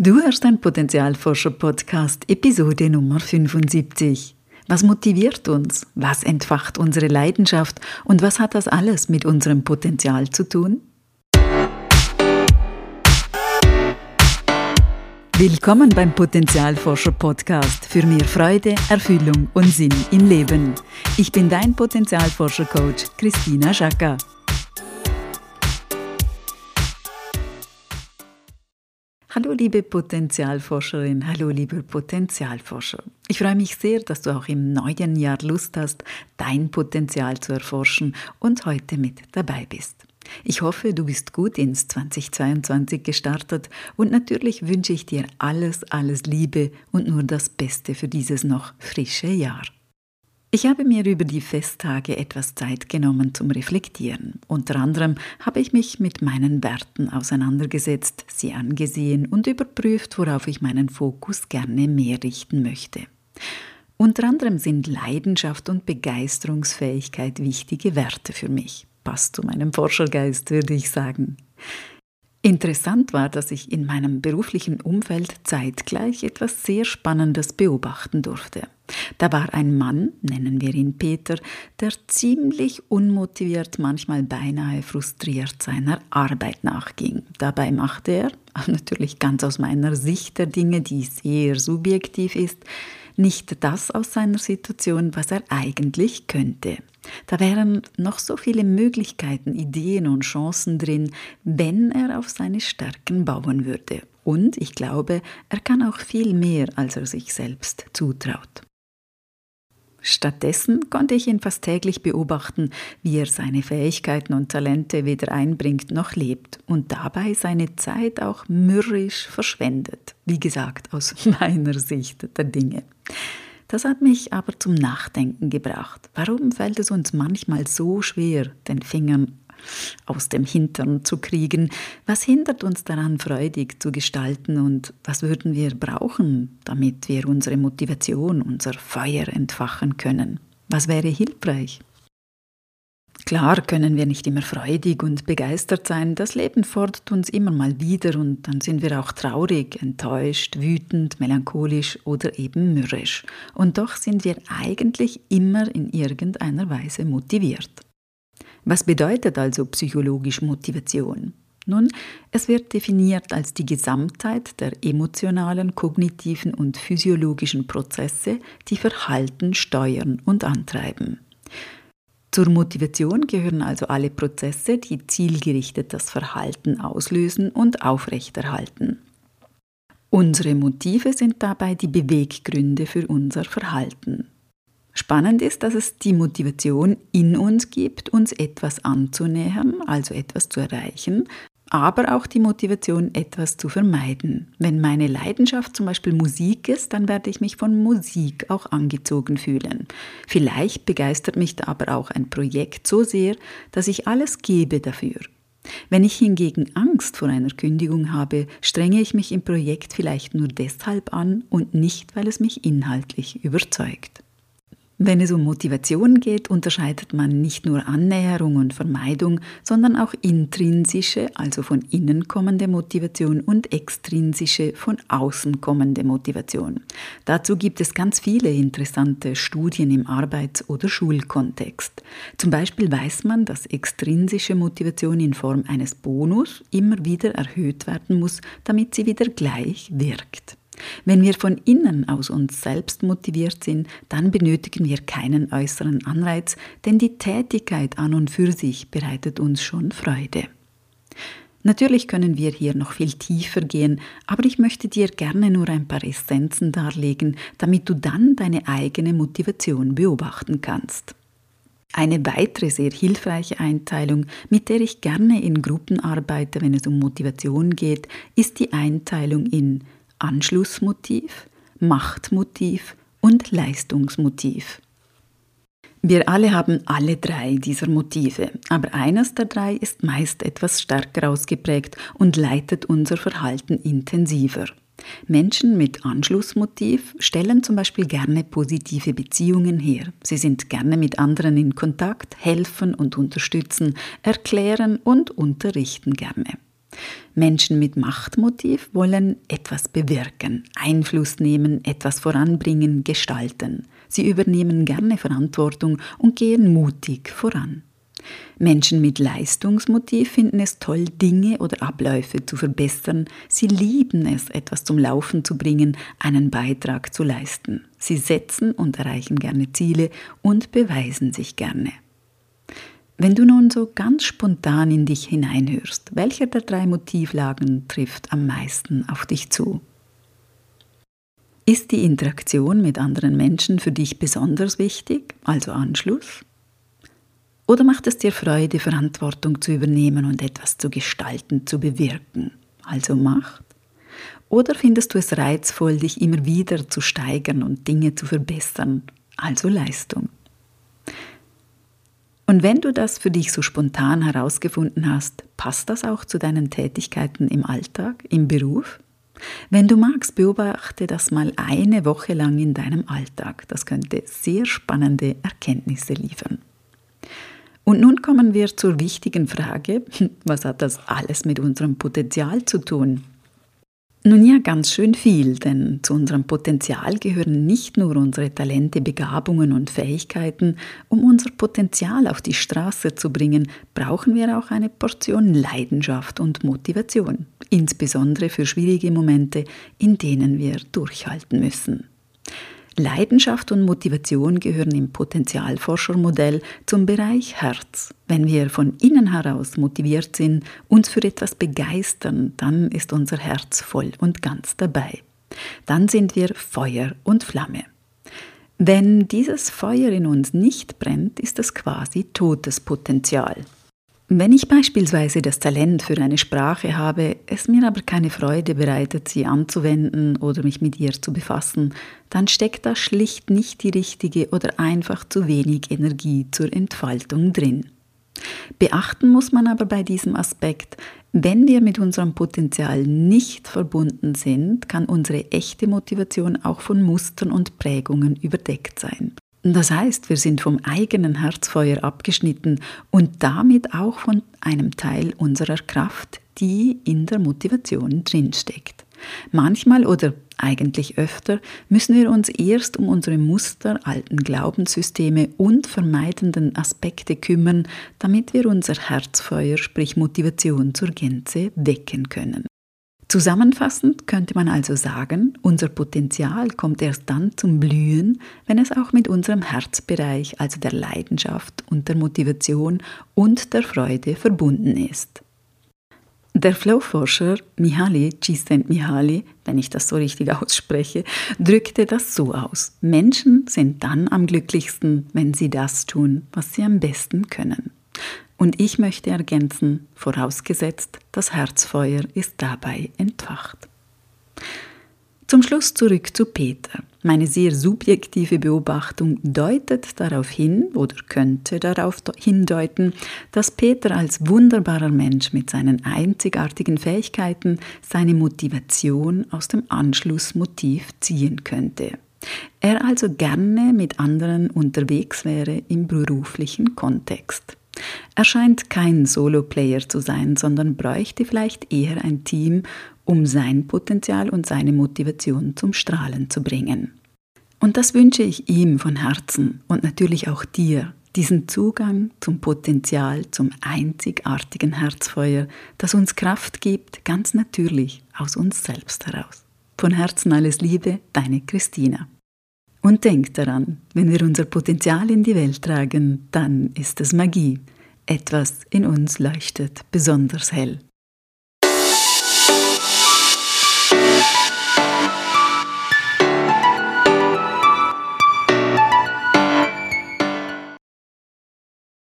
Du hörst ein Potenzialforscher-Podcast, Episode Nummer 75. Was motiviert uns? Was entfacht unsere Leidenschaft? Und was hat das alles mit unserem Potenzial zu tun? Willkommen beim Potenzialforscher Podcast für mehr Freude, Erfüllung und Sinn im Leben. Ich bin dein Potenzialforscher Coach Christina Schacker. Hallo liebe Potenzialforscherin, hallo lieber Potenzialforscher. Ich freue mich sehr, dass du auch im neuen Jahr Lust hast, dein Potenzial zu erforschen und heute mit dabei bist. Ich hoffe, du bist gut ins 2022 gestartet und natürlich wünsche ich dir alles, alles Liebe und nur das Beste für dieses noch frische Jahr. Ich habe mir über die Festtage etwas Zeit genommen zum Reflektieren. Unter anderem habe ich mich mit meinen Werten auseinandergesetzt, sie angesehen und überprüft, worauf ich meinen Fokus gerne mehr richten möchte. Unter anderem sind Leidenschaft und Begeisterungsfähigkeit wichtige Werte für mich. Passt zu meinem Forschergeist, würde ich sagen. Interessant war, dass ich in meinem beruflichen Umfeld zeitgleich etwas sehr Spannendes beobachten durfte. Da war ein Mann, nennen wir ihn Peter, der ziemlich unmotiviert, manchmal beinahe frustriert seiner Arbeit nachging. Dabei machte er, natürlich ganz aus meiner Sicht der Dinge, die sehr subjektiv ist, nicht das aus seiner Situation, was er eigentlich könnte. Da wären noch so viele Möglichkeiten, Ideen und Chancen drin, wenn er auf seine Stärken bauen würde. Und ich glaube, er kann auch viel mehr, als er sich selbst zutraut. Stattdessen konnte ich ihn fast täglich beobachten, wie er seine Fähigkeiten und Talente weder einbringt noch lebt und dabei seine Zeit auch mürrisch verschwendet. Wie gesagt, aus meiner Sicht der Dinge. Das hat mich aber zum Nachdenken gebracht. Warum fällt es uns manchmal so schwer, den Fingern aus dem Hintern zu kriegen? Was hindert uns daran, freudig zu gestalten und was würden wir brauchen, damit wir unsere Motivation, unser Feuer entfachen können? Was wäre hilfreich? Klar können wir nicht immer freudig und begeistert sein, das Leben fordert uns immer mal wieder und dann sind wir auch traurig, enttäuscht, wütend, melancholisch oder eben mürrisch. Und doch sind wir eigentlich immer in irgendeiner Weise motiviert. Was bedeutet also psychologisch Motivation? Nun, es wird definiert als die Gesamtheit der emotionalen, kognitiven und physiologischen Prozesse, die Verhalten steuern und antreiben. Zur Motivation gehören also alle Prozesse, die zielgerichtet das Verhalten auslösen und aufrechterhalten. Unsere Motive sind dabei die Beweggründe für unser Verhalten. Spannend ist, dass es die Motivation in uns gibt, uns etwas anzunähern, also etwas zu erreichen, aber auch die Motivation, etwas zu vermeiden. Wenn meine Leidenschaft zum Beispiel Musik ist, dann werde ich mich von Musik auch angezogen fühlen. Vielleicht begeistert mich da aber auch ein Projekt so sehr, dass ich alles gebe dafür. Wenn ich hingegen Angst vor einer Kündigung habe, strenge ich mich im Projekt vielleicht nur deshalb an und nicht, weil es mich inhaltlich überzeugt. Wenn es um Motivation geht, unterscheidet man nicht nur Annäherung und Vermeidung, sondern auch intrinsische, also von innen kommende Motivation und extrinsische, von außen kommende Motivation. Dazu gibt es ganz viele interessante Studien im Arbeits- oder Schulkontext. Zum Beispiel weiß man, dass extrinsische Motivation in Form eines Bonus immer wieder erhöht werden muss, damit sie wieder gleich wirkt. Wenn wir von innen aus uns selbst motiviert sind, dann benötigen wir keinen äußeren Anreiz, denn die Tätigkeit an und für sich bereitet uns schon Freude. Natürlich können wir hier noch viel tiefer gehen, aber ich möchte dir gerne nur ein paar Essenzen darlegen, damit du dann deine eigene Motivation beobachten kannst. Eine weitere sehr hilfreiche Einteilung, mit der ich gerne in Gruppen arbeite, wenn es um Motivation geht, ist die Einteilung in Anschlussmotiv, Machtmotiv und Leistungsmotiv. Wir alle haben alle drei dieser Motive, aber eines der drei ist meist etwas stärker ausgeprägt und leitet unser Verhalten intensiver. Menschen mit Anschlussmotiv stellen zum Beispiel gerne positive Beziehungen her. Sie sind gerne mit anderen in Kontakt, helfen und unterstützen, erklären und unterrichten gerne. Menschen mit Machtmotiv wollen etwas bewirken, Einfluss nehmen, etwas voranbringen, gestalten. Sie übernehmen gerne Verantwortung und gehen mutig voran. Menschen mit Leistungsmotiv finden es toll, Dinge oder Abläufe zu verbessern. Sie lieben es, etwas zum Laufen zu bringen, einen Beitrag zu leisten. Sie setzen und erreichen gerne Ziele und beweisen sich gerne. Wenn du nun so ganz spontan in dich hineinhörst, welcher der drei Motivlagen trifft am meisten auf dich zu? Ist die Interaktion mit anderen Menschen für dich besonders wichtig, also Anschluss? Oder macht es dir Freude, Verantwortung zu übernehmen und etwas zu gestalten, zu bewirken, also Macht? Oder findest du es reizvoll, dich immer wieder zu steigern und Dinge zu verbessern, also Leistung? Und wenn du das für dich so spontan herausgefunden hast, passt das auch zu deinen Tätigkeiten im Alltag, im Beruf? Wenn du magst, beobachte das mal eine Woche lang in deinem Alltag. Das könnte sehr spannende Erkenntnisse liefern. Und nun kommen wir zur wichtigen Frage, was hat das alles mit unserem Potenzial zu tun? Nun ja, ganz schön viel, denn zu unserem Potenzial gehören nicht nur unsere Talente, Begabungen und Fähigkeiten. Um unser Potenzial auf die Straße zu bringen, brauchen wir auch eine Portion Leidenschaft und Motivation, insbesondere für schwierige Momente, in denen wir durchhalten müssen. Leidenschaft und Motivation gehören im Potenzialforschermodell zum Bereich Herz. Wenn wir von innen heraus motiviert sind, uns für etwas begeistern, dann ist unser Herz voll und ganz dabei. Dann sind wir Feuer und Flamme. Wenn dieses Feuer in uns nicht brennt, ist es quasi totes Potenzial. Wenn ich beispielsweise das Talent für eine Sprache habe, es mir aber keine Freude bereitet, sie anzuwenden oder mich mit ihr zu befassen, dann steckt da schlicht nicht die richtige oder einfach zu wenig Energie zur Entfaltung drin. Beachten muss man aber bei diesem Aspekt, wenn wir mit unserem Potenzial nicht verbunden sind, kann unsere echte Motivation auch von Mustern und Prägungen überdeckt sein. Das heißt, wir sind vom eigenen Herzfeuer abgeschnitten und damit auch von einem Teil unserer Kraft, die in der Motivation drinsteckt. Manchmal oder eigentlich öfter müssen wir uns erst um unsere Muster, alten Glaubenssysteme und vermeidenden Aspekte kümmern, damit wir unser Herzfeuer, sprich Motivation zur Gänze, wecken können. Zusammenfassend könnte man also sagen, unser Potenzial kommt erst dann zum Blühen, wenn es auch mit unserem Herzbereich, also der Leidenschaft und der Motivation und der Freude verbunden ist. Der Flowforscher Mihaly Csikszentmihalyi, wenn ich das so richtig ausspreche, drückte das so aus. Menschen sind dann am glücklichsten, wenn sie das tun, was sie am besten können. Und ich möchte ergänzen, vorausgesetzt, das Herzfeuer ist dabei entfacht. Zum Schluss zurück zu Peter. Meine sehr subjektive Beobachtung deutet darauf hin oder könnte darauf hindeuten, dass Peter als wunderbarer Mensch mit seinen einzigartigen Fähigkeiten seine Motivation aus dem Anschlussmotiv ziehen könnte. Er also gerne mit anderen unterwegs wäre im beruflichen Kontext. Er scheint kein Solo-Player zu sein, sondern bräuchte vielleicht eher ein Team, um sein Potenzial und seine Motivation zum Strahlen zu bringen. Und das wünsche ich ihm von Herzen und natürlich auch dir, diesen Zugang zum Potenzial, zum einzigartigen Herzfeuer, das uns Kraft gibt, ganz natürlich aus uns selbst heraus. Von Herzen alles Liebe, deine Christina. Und denk daran, wenn wir unser Potenzial in die Welt tragen, dann ist es Magie. Etwas in uns leuchtet besonders hell.